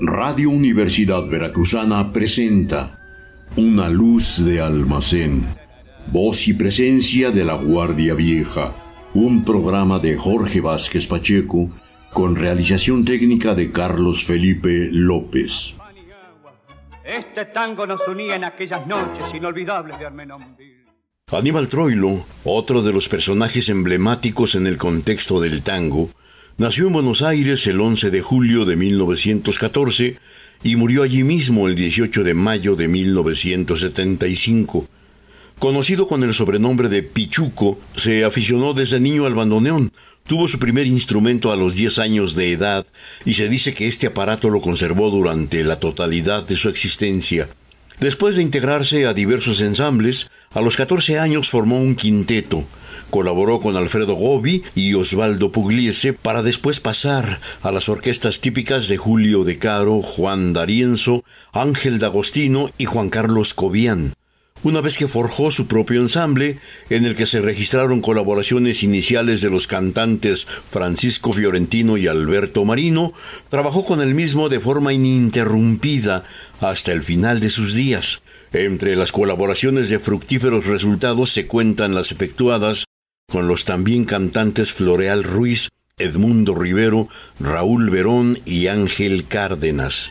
Radio Universidad Veracruzana presenta Una luz de almacén, voz y presencia de la Guardia Vieja, un programa de Jorge Vázquez Pacheco con realización técnica de Carlos Felipe López. Este tango nos unía en aquellas noches inolvidables de Armenonville. Aníbal Troilo, otro de los personajes emblemáticos en el contexto del tango, Nació en Buenos Aires el 11 de julio de 1914 y murió allí mismo el 18 de mayo de 1975. Conocido con el sobrenombre de Pichuco, se aficionó desde niño al bandoneón. Tuvo su primer instrumento a los 10 años de edad y se dice que este aparato lo conservó durante la totalidad de su existencia. Después de integrarse a diversos ensambles, a los 14 años formó un quinteto. Colaboró con Alfredo Gobi y Osvaldo Pugliese para después pasar a las orquestas típicas de Julio De Caro, Juan D'Arienzo, Ángel D'Agostino y Juan Carlos Cobian. Una vez que forjó su propio ensamble, en el que se registraron colaboraciones iniciales de los cantantes Francisco Fiorentino y Alberto Marino, trabajó con el mismo de forma ininterrumpida hasta el final de sus días. Entre las colaboraciones de fructíferos resultados se cuentan las efectuadas con los también cantantes Floreal Ruiz, Edmundo Rivero, Raúl Verón y Ángel Cárdenas.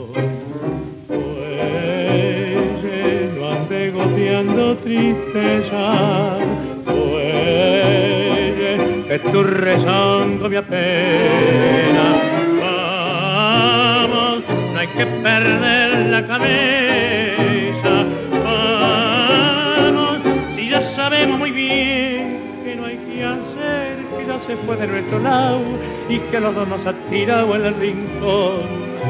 goteando tristeza, pues que tu rezando mi pena. Vamos, no hay que perder la cabeza muy bien que no hay que hacer, que ya se fue de nuestro lado y que los dos nos ha tirado en el rincón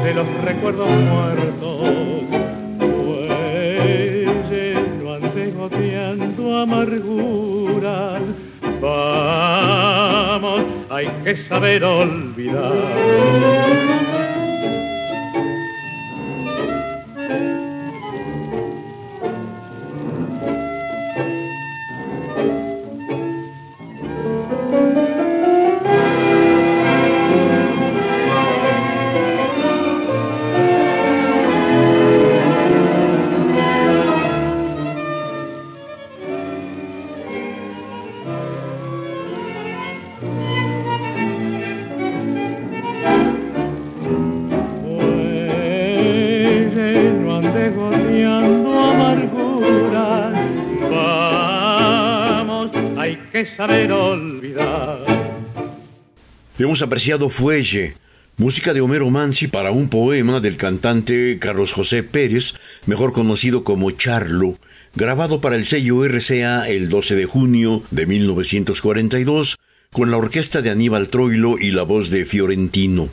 de los recuerdos muertos. Amargura, vamos, hay que saber olvidar. Hemos apreciado Fuelle, música de Homero Mansi para un poema del cantante Carlos José Pérez, mejor conocido como Charlo, grabado para el sello RCA el 12 de junio de 1942, con la orquesta de Aníbal Troilo y la voz de Fiorentino.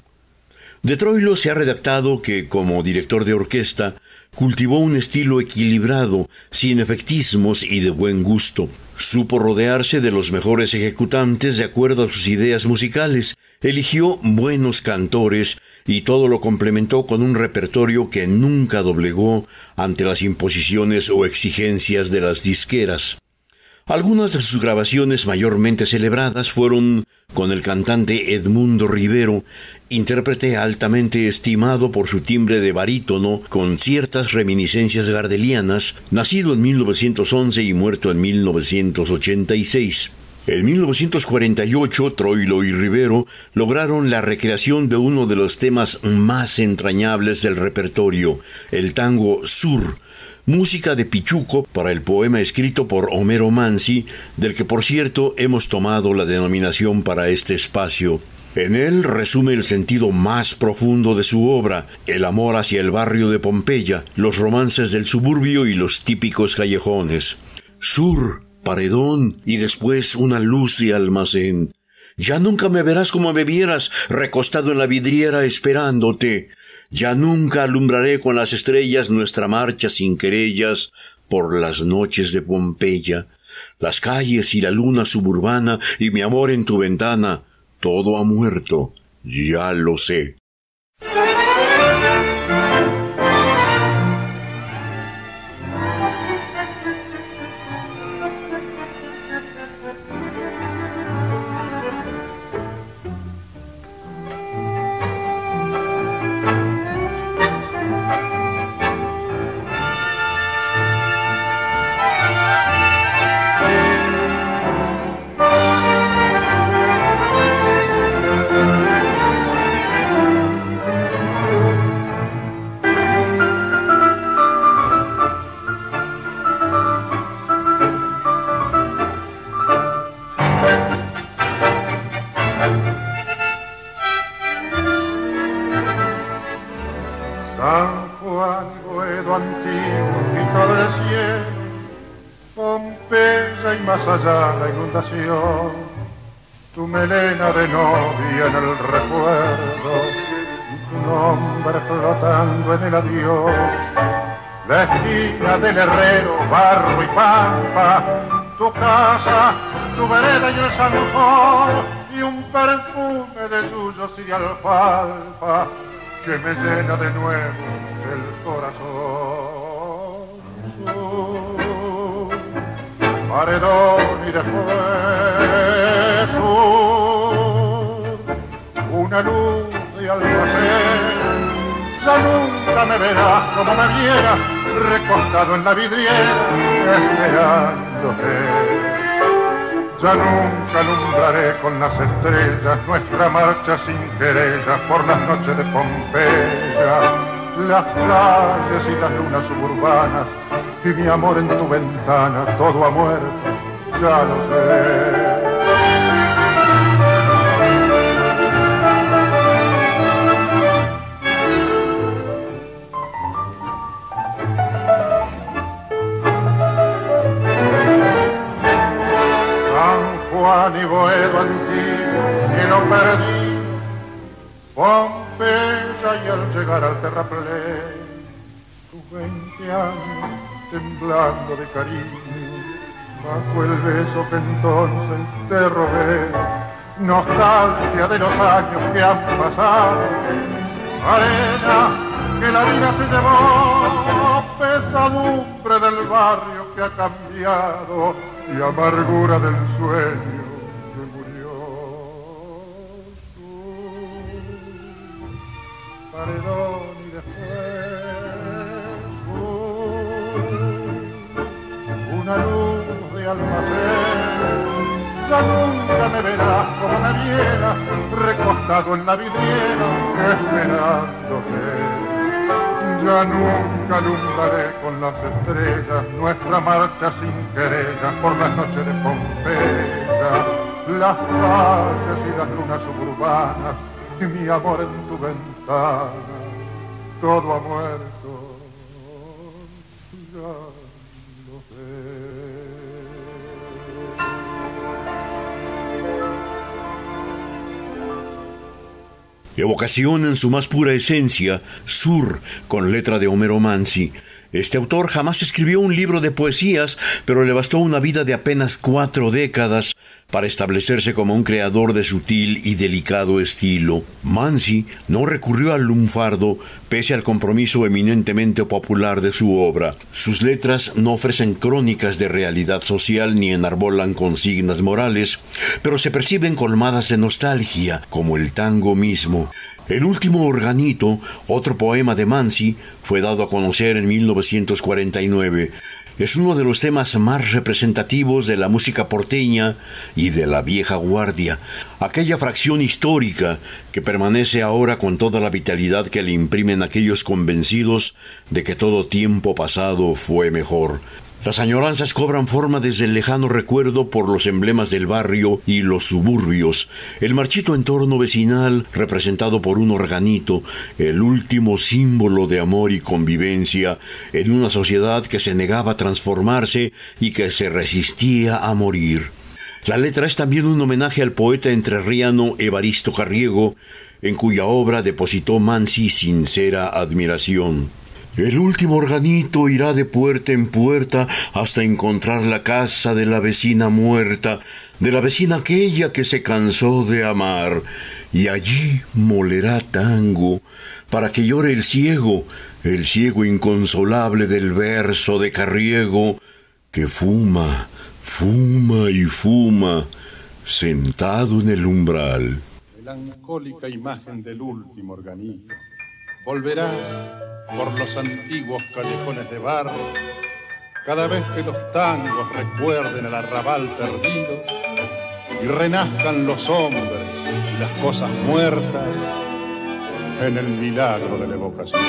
De Troilo se ha redactado que, como director de orquesta, cultivó un estilo equilibrado, sin efectismos y de buen gusto. Supo rodearse de los mejores ejecutantes de acuerdo a sus ideas musicales, eligió buenos cantores y todo lo complementó con un repertorio que nunca doblegó ante las imposiciones o exigencias de las disqueras. Algunas de sus grabaciones mayormente celebradas fueron con el cantante Edmundo Rivero, intérprete altamente estimado por su timbre de barítono con ciertas reminiscencias gardelianas, nacido en 1911 y muerto en 1986. En 1948, Troilo y Rivero lograron la recreación de uno de los temas más entrañables del repertorio, el tango Sur, música de Pichuco para el poema escrito por Homero Mansi, del que por cierto hemos tomado la denominación para este espacio. En él resume el sentido más profundo de su obra, el amor hacia el barrio de Pompeya, los romances del suburbio y los típicos callejones. Sur, paredón y después una luz de almacén. Ya nunca me verás como me vieras, recostado en la vidriera esperándote. Ya nunca alumbraré con las estrellas nuestra marcha sin querellas por las noches de Pompeya, las calles y la luna suburbana y mi amor en tu ventana, todo ha muerto, ya lo sé. Tu melena de novia en el recuerdo, tu nombre flotando en el adiós, la esquina del herrero, barro y pampa, tu casa, tu vereda y el zanjón, y un perfume de suyos y de alfalfa que me llena de nuevo el corazón paredón y después una luz de almacén. Ya nunca me verás como me vieras, recostado en la vidriera, esperándote. Ya nunca alumbraré con las estrellas nuestra marcha sin querellas por las noches de Pompeya, las calles y las lunas suburbanas y mi amor en tu ventana, todo ha muerto, ya lo sé. San Juan y Boedo antiguo, y lo perdí, Y al llegar al terraplén, tus veinte años temblando de cariño, bajo el beso que entonces te robé, nostalgia de los años que han pasado, arena que la vida se llevó, pesadumbre del barrio que ha cambiado y amargura del sueño paredón y después una luz de almacén. Ya nunca me verás como me vieras, recostado en la vidriera, esperándote. Ya nunca alumbraré con las estrellas nuestra marcha sin querellas por las noches de Pompeya, las calles y las lunas suburbanas y mi amor en tu ventana, todo ha muerto. Evocación en su más pura esencia, sur, con letra de Homero Mansi, este autor jamás escribió un libro de poesías, pero le bastó una vida de apenas cuatro décadas para establecerse como un creador de sutil y delicado estilo. Mansi no recurrió al lunfardo pese al compromiso eminentemente popular de su obra. Sus letras no ofrecen crónicas de realidad social ni enarbolan consignas morales, pero se perciben colmadas de nostalgia, como el tango mismo. El último organito, otro poema de Mansi, fue dado a conocer en 1949. Es uno de los temas más representativos de la música porteña y de la vieja guardia, aquella fracción histórica que permanece ahora con toda la vitalidad que le imprimen aquellos convencidos de que todo tiempo pasado fue mejor. Las añoranzas cobran forma desde el lejano recuerdo por los emblemas del barrio y los suburbios, el marchito entorno vecinal representado por un organito, el último símbolo de amor y convivencia en una sociedad que se negaba a transformarse y que se resistía a morir. La letra es también un homenaje al poeta entrerriano Evaristo Carriego, en cuya obra depositó Mansi sincera admiración. El último organito irá de puerta en puerta hasta encontrar la casa de la vecina muerta, de la vecina aquella que se cansó de amar, y allí molerá tango para que llore el ciego, el ciego inconsolable del verso de Carriego, que fuma, fuma y fuma, sentado en el umbral. Melancólica imagen del último organito volverás por los antiguos callejones de barro, cada vez que los tangos recuerden el arrabal perdido y renazcan los hombres y las cosas muertas en el milagro de la evocación.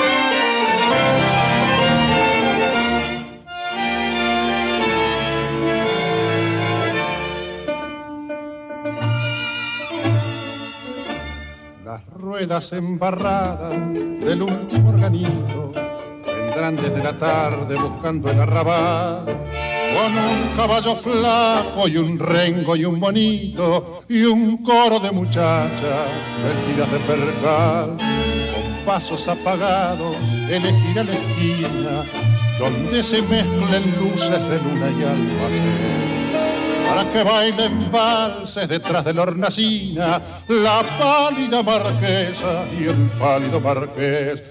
Las ruedas embarradas del último organito. Vendrán desde la tarde buscando el arrabal. Con un caballo flaco y un rengo y un bonito y un coro de muchachas vestidas de percal. Con pasos apagados elegirá la esquina donde se mezclen luces de luna y almacén para que bailen valses detrás de la hornacina, la pálida marquesa y el pálido marqués.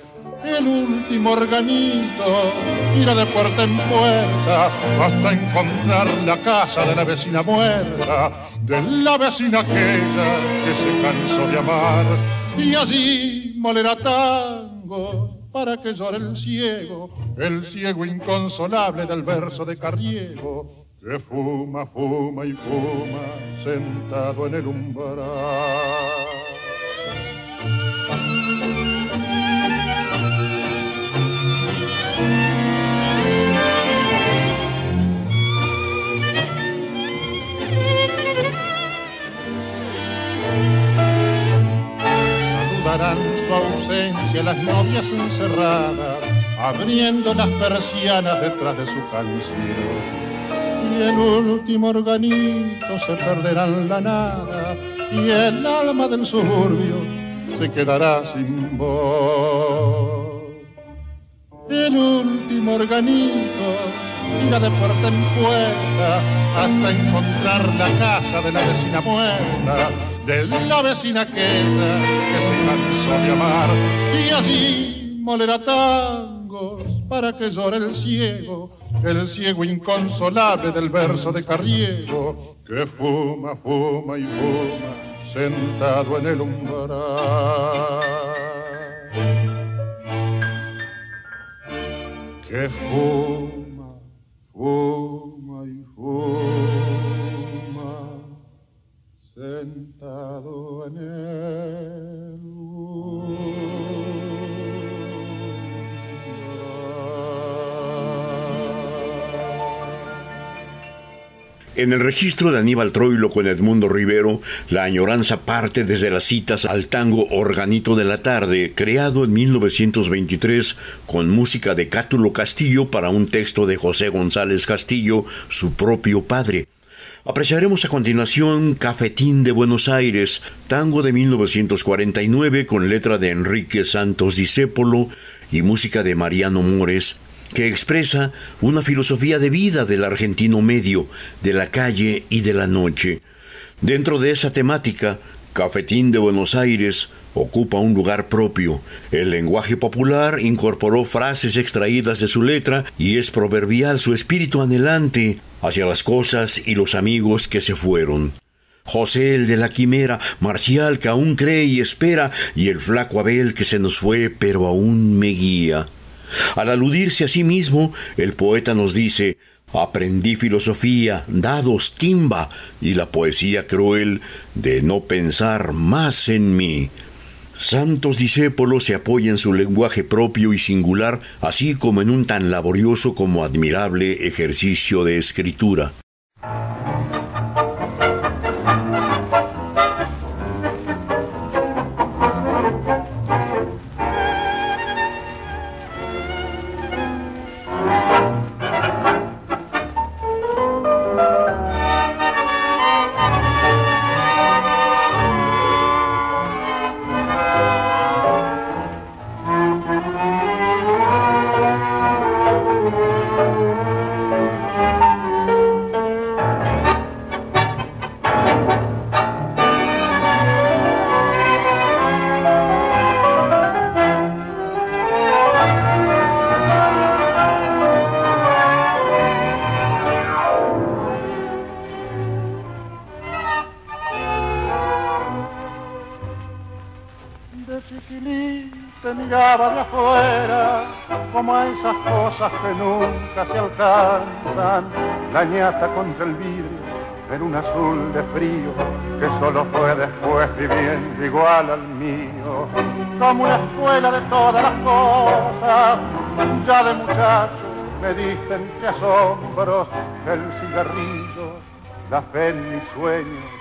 El último organito irá de puerta en puerta hasta encontrar la casa de la vecina muerta, de la vecina aquella que se cansó de amar, y allí molerá tango para que llore el ciego, el ciego inconsolable del verso de Carriego que fuma, fuma y fuma sentado en el umbral. Saludarán su ausencia las novias encerradas, abriendo las persianas detrás de su canción y el último organito se perderá en la nada y el alma del suburbio se quedará sin voz. El último organito irá de puerta en puerta hasta encontrar la casa de la vecina muerta, de la vecina aquella que se cansó de amar y allí molerá tangos para que llore el ciego el ciego inconsolable del verso de Carriego, que fuma, fuma y fuma, sentado en el umbral. Que fuma, fuma y fuma, sentado en el En el registro de Aníbal Troilo con Edmundo Rivero, la añoranza parte desde las citas al tango Organito de la Tarde, creado en 1923 con música de Cátulo Castillo para un texto de José González Castillo, su propio padre. Apreciaremos a continuación Cafetín de Buenos Aires, tango de 1949 con letra de Enrique Santos Discépolo y música de Mariano Mores, que expresa una filosofía de vida del argentino medio, de la calle y de la noche. Dentro de esa temática, Cafetín de Buenos Aires ocupa un lugar propio. El lenguaje popular incorporó frases extraídas de su letra y es proverbial su espíritu anhelante hacia las cosas y los amigos que se fueron. José el de la quimera, Marcial que aún cree y espera, y el flaco Abel que se nos fue pero aún me guía. Al aludirse a sí mismo, el poeta nos dice Aprendí filosofía, dados, timba y la poesía cruel de no pensar más en mí. Santos discípulos se apoya en su lenguaje propio y singular, así como en un tan laborioso como admirable ejercicio de escritura. Que nunca se alcanzan, la ñata contra el vidrio en un azul de frío que solo fue después viviendo igual al mío, como una escuela de todas las cosas, ya de muchacho me dicen que asombros, el cigarrillo, la fe en mis sueños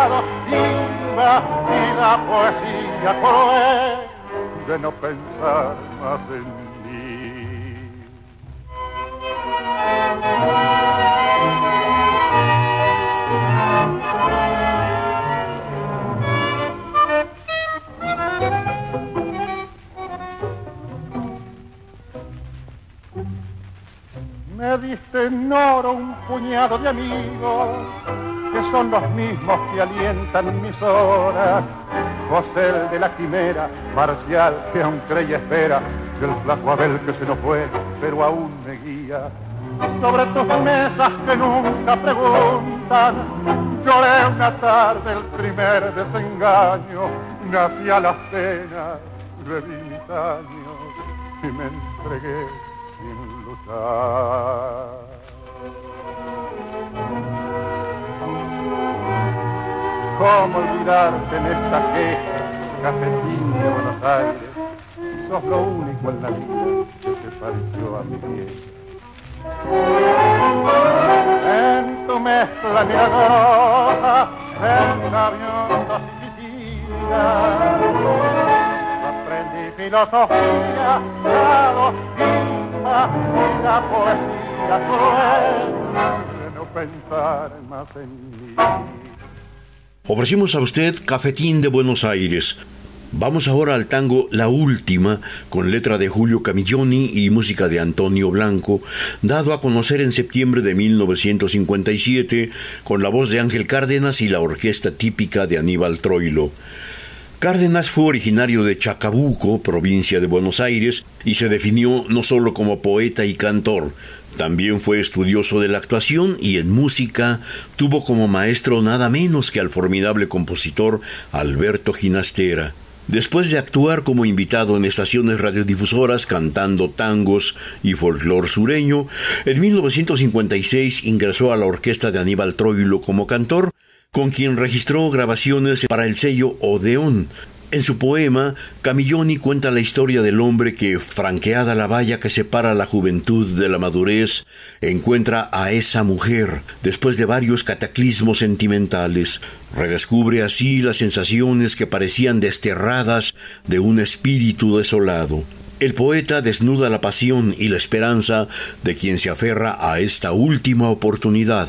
y la poesía cruel de no pensar más en me diste en oro un puñado de amigos son los mismos que alientan mis horas. José de la quimera, Marcial que aún cree y espera, el flaco Abel que se nos fue, pero aún me guía sobre tus mesas que nunca preguntan. Lloré una tarde el primer desengaño, nací a las penas, reví mis años y me entregué sin luchar. ¿Cómo olvidarte en esta queja, cafetín de Buenos Aires? Sos lo único en la vida que se pareció a mi vieja. En tu mezcla milagrosa, en aviones y aprendí filosofía, la doctrina y la poesía cruel de no pensar más en mí. Ofrecimos a usted Cafetín de Buenos Aires Vamos ahora al tango La Última, con letra de Julio Camilloni y música de Antonio Blanco, dado a conocer en septiembre de 1957 con la voz de Ángel Cárdenas y la orquesta típica de Aníbal Troilo. Cárdenas fue originario de Chacabuco, provincia de Buenos Aires, y se definió no solo como poeta y cantor, también fue estudioso de la actuación y en música tuvo como maestro nada menos que al formidable compositor Alberto Ginastera. Después de actuar como invitado en estaciones radiodifusoras cantando tangos y folclor sureño, en 1956 ingresó a la orquesta de Aníbal Troilo como cantor, con quien registró grabaciones para el sello Odeón, en su poema, Camilloni cuenta la historia del hombre que, franqueada la valla que separa la juventud de la madurez, encuentra a esa mujer después de varios cataclismos sentimentales. Redescubre así las sensaciones que parecían desterradas de un espíritu desolado. El poeta desnuda la pasión y la esperanza de quien se aferra a esta última oportunidad.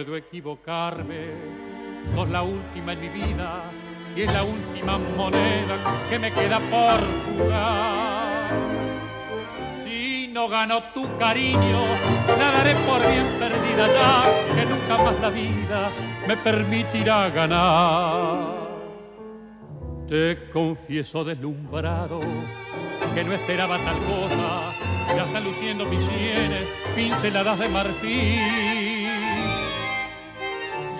Equivocarme. Sos la última en mi vida y es la última moneda que me queda por jugar. Si no gano tu cariño, la daré por bien perdida ya, que nunca más la vida me permitirá ganar. Te confieso deslumbrado que no esperaba tal cosa, ya están luciendo mis sienes, pinceladas de marfil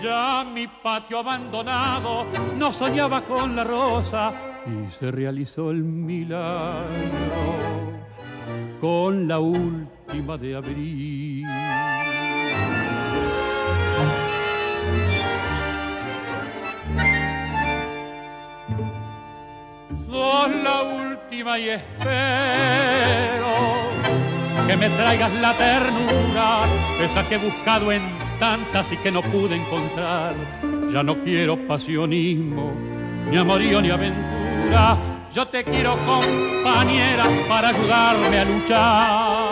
ya mi patio abandonado no soñaba con la rosa y se realizó el milagro con la última de abril. Sos la última y espero que me traigas la ternura, esa que he buscado en tantas y que no pude encontrar. Ya no quiero pasionismo, ni amorío ni aventura. Yo te quiero compañera para ayudarme a luchar.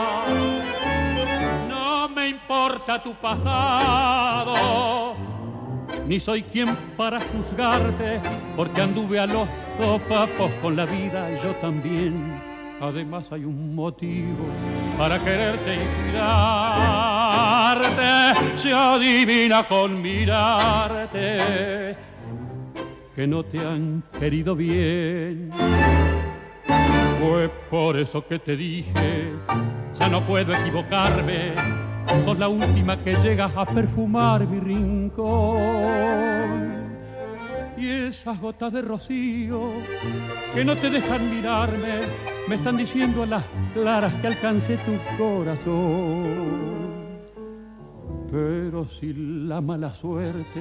No me importa tu pasado, ni soy quien para juzgarte, porque anduve a los sopapos con la vida, yo también Además hay un motivo para quererte y Se adivina con mirarte que no te han querido bien. Fue por eso que te dije, ya no puedo equivocarme. Sos la última que llegas a perfumar mi rincón y esas gotas de rocío que no te dejan mirarme, me están diciendo a las claras que alcancé tu corazón. Pero si la mala suerte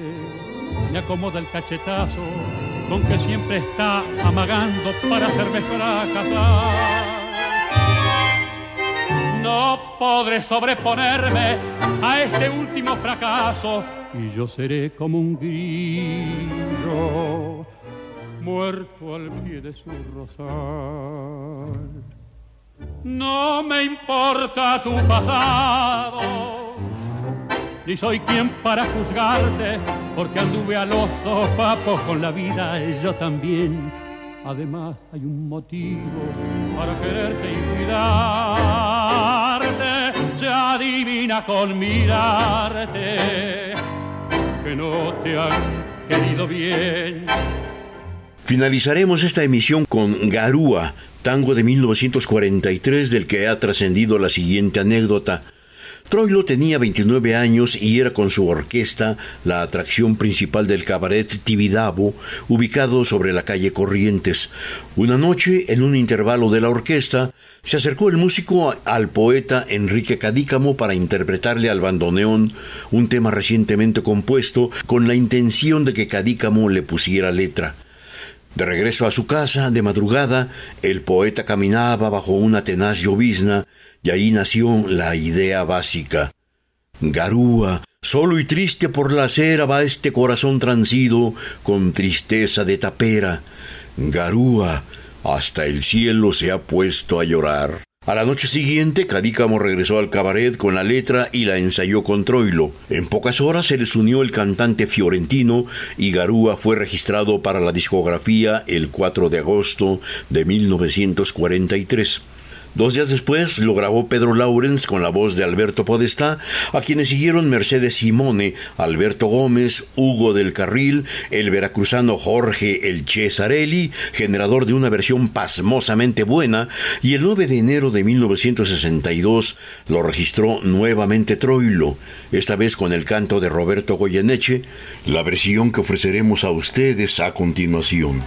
me acomoda el cachetazo con que siempre está amagando para hacerme fracasar, no podré sobreponerme a este último fracaso y yo seré como un grillo muerto al pie de su rosal. No me importa tu pasado, ni soy quien para juzgarte, porque anduve a los sopapos con la vida yo también. Además hay un motivo para quererte y cuidarte, se adivina con mirarte no te han querido bien. Finalizaremos esta emisión con Garúa, tango de 1943 del que ha trascendido la siguiente anécdota. Troilo tenía 29 años y era con su orquesta la atracción principal del cabaret Tibidabo, ubicado sobre la calle Corrientes. Una noche, en un intervalo de la orquesta, se acercó el músico al poeta Enrique Cadícamo para interpretarle al bandoneón un tema recientemente compuesto con la intención de que Cadícamo le pusiera letra. De regreso a su casa, de madrugada, el poeta caminaba bajo una tenaz llovizna y ahí nació la idea básica. Garúa, solo y triste por la acera va este corazón transido con tristeza de tapera. Garúa, hasta el cielo se ha puesto a llorar. A la noche siguiente, Cadícamo regresó al cabaret con la letra y la ensayó con Troilo. En pocas horas se les unió el cantante fiorentino y Garúa fue registrado para la discografía el 4 de agosto de 1943. Dos días después lo grabó Pedro Laurens con la voz de Alberto Podestá, a quienes siguieron Mercedes Simone, Alberto Gómez, Hugo del Carril, el veracruzano Jorge El Cesarelli, generador de una versión pasmosamente buena, y el 9 de enero de 1962 lo registró nuevamente Troilo, esta vez con el canto de Roberto Goyeneche, la versión que ofreceremos a ustedes a continuación.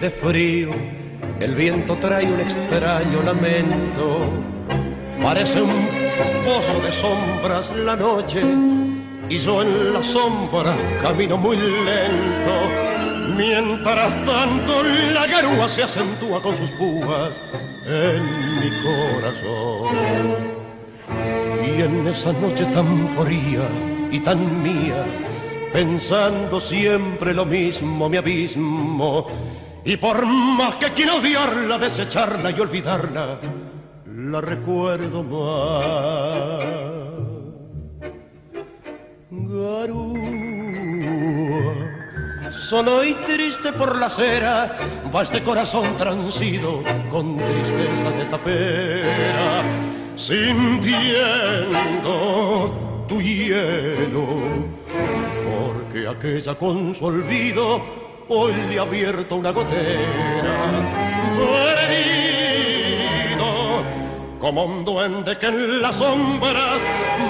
De frío, el viento trae un extraño lamento. Parece un pozo de sombras la noche y yo en la sombra camino muy lento. Mientras tanto la garúa se acentúa con sus púas en mi corazón. Y en esa noche tan fría y tan mía, pensando siempre lo mismo, mi abismo. Y por más que quiero odiarla, desecharla y olvidarla, la recuerdo más. Garúa, solo y triste por la acera, va este corazón transido con tristeza de tapera, sintiendo tu hielo que aquella con su olvido hoy le ha abierto una gotera. Perdido, como un duende que en las sombras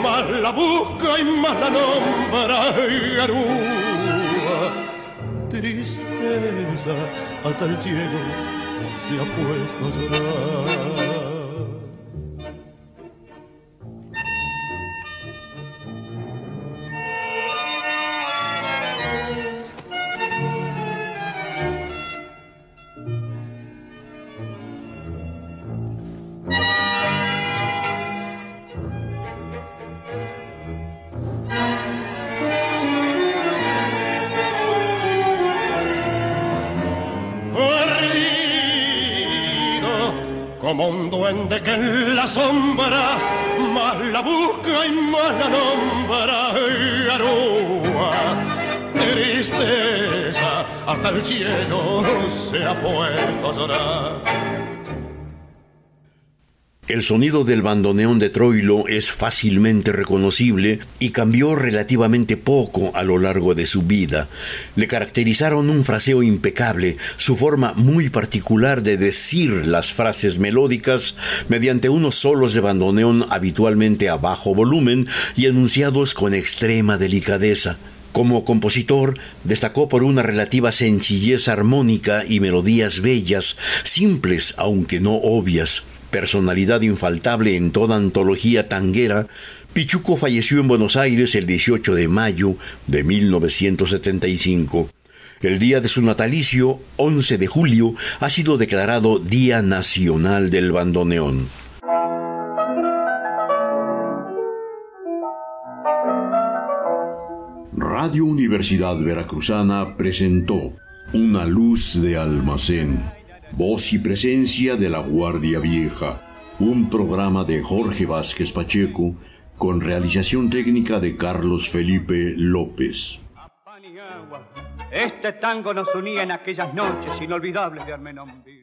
más la busca y más la nombra. Garúa, tristeza, hasta el cielo se ha puesto a llorar. Como un duende que en la sombra más la busca y más la nombra. Garúa, tristeza, hasta el cielo se ha puesto a llorar. El sonido del bandoneón de Troilo es fácilmente reconocible y cambió relativamente poco a lo largo de su vida. Le caracterizaron un fraseo impecable, su forma muy particular de decir las frases melódicas mediante unos solos de bandoneón habitualmente a bajo volumen y enunciados con extrema delicadeza. Como compositor, destacó por una relativa sencillez armónica y melodías bellas, simples aunque no obvias personalidad infaltable en toda antología tanguera, Pichuco falleció en Buenos Aires el 18 de mayo de 1975. El día de su natalicio, 11 de julio, ha sido declarado Día Nacional del Bandoneón. Radio Universidad Veracruzana presentó Una luz de almacén Voz y presencia de la Guardia Vieja, un programa de Jorge Vázquez Pacheco, con realización técnica de Carlos Felipe López. Este tango nos unía en aquellas noches inolvidables de Armenonville.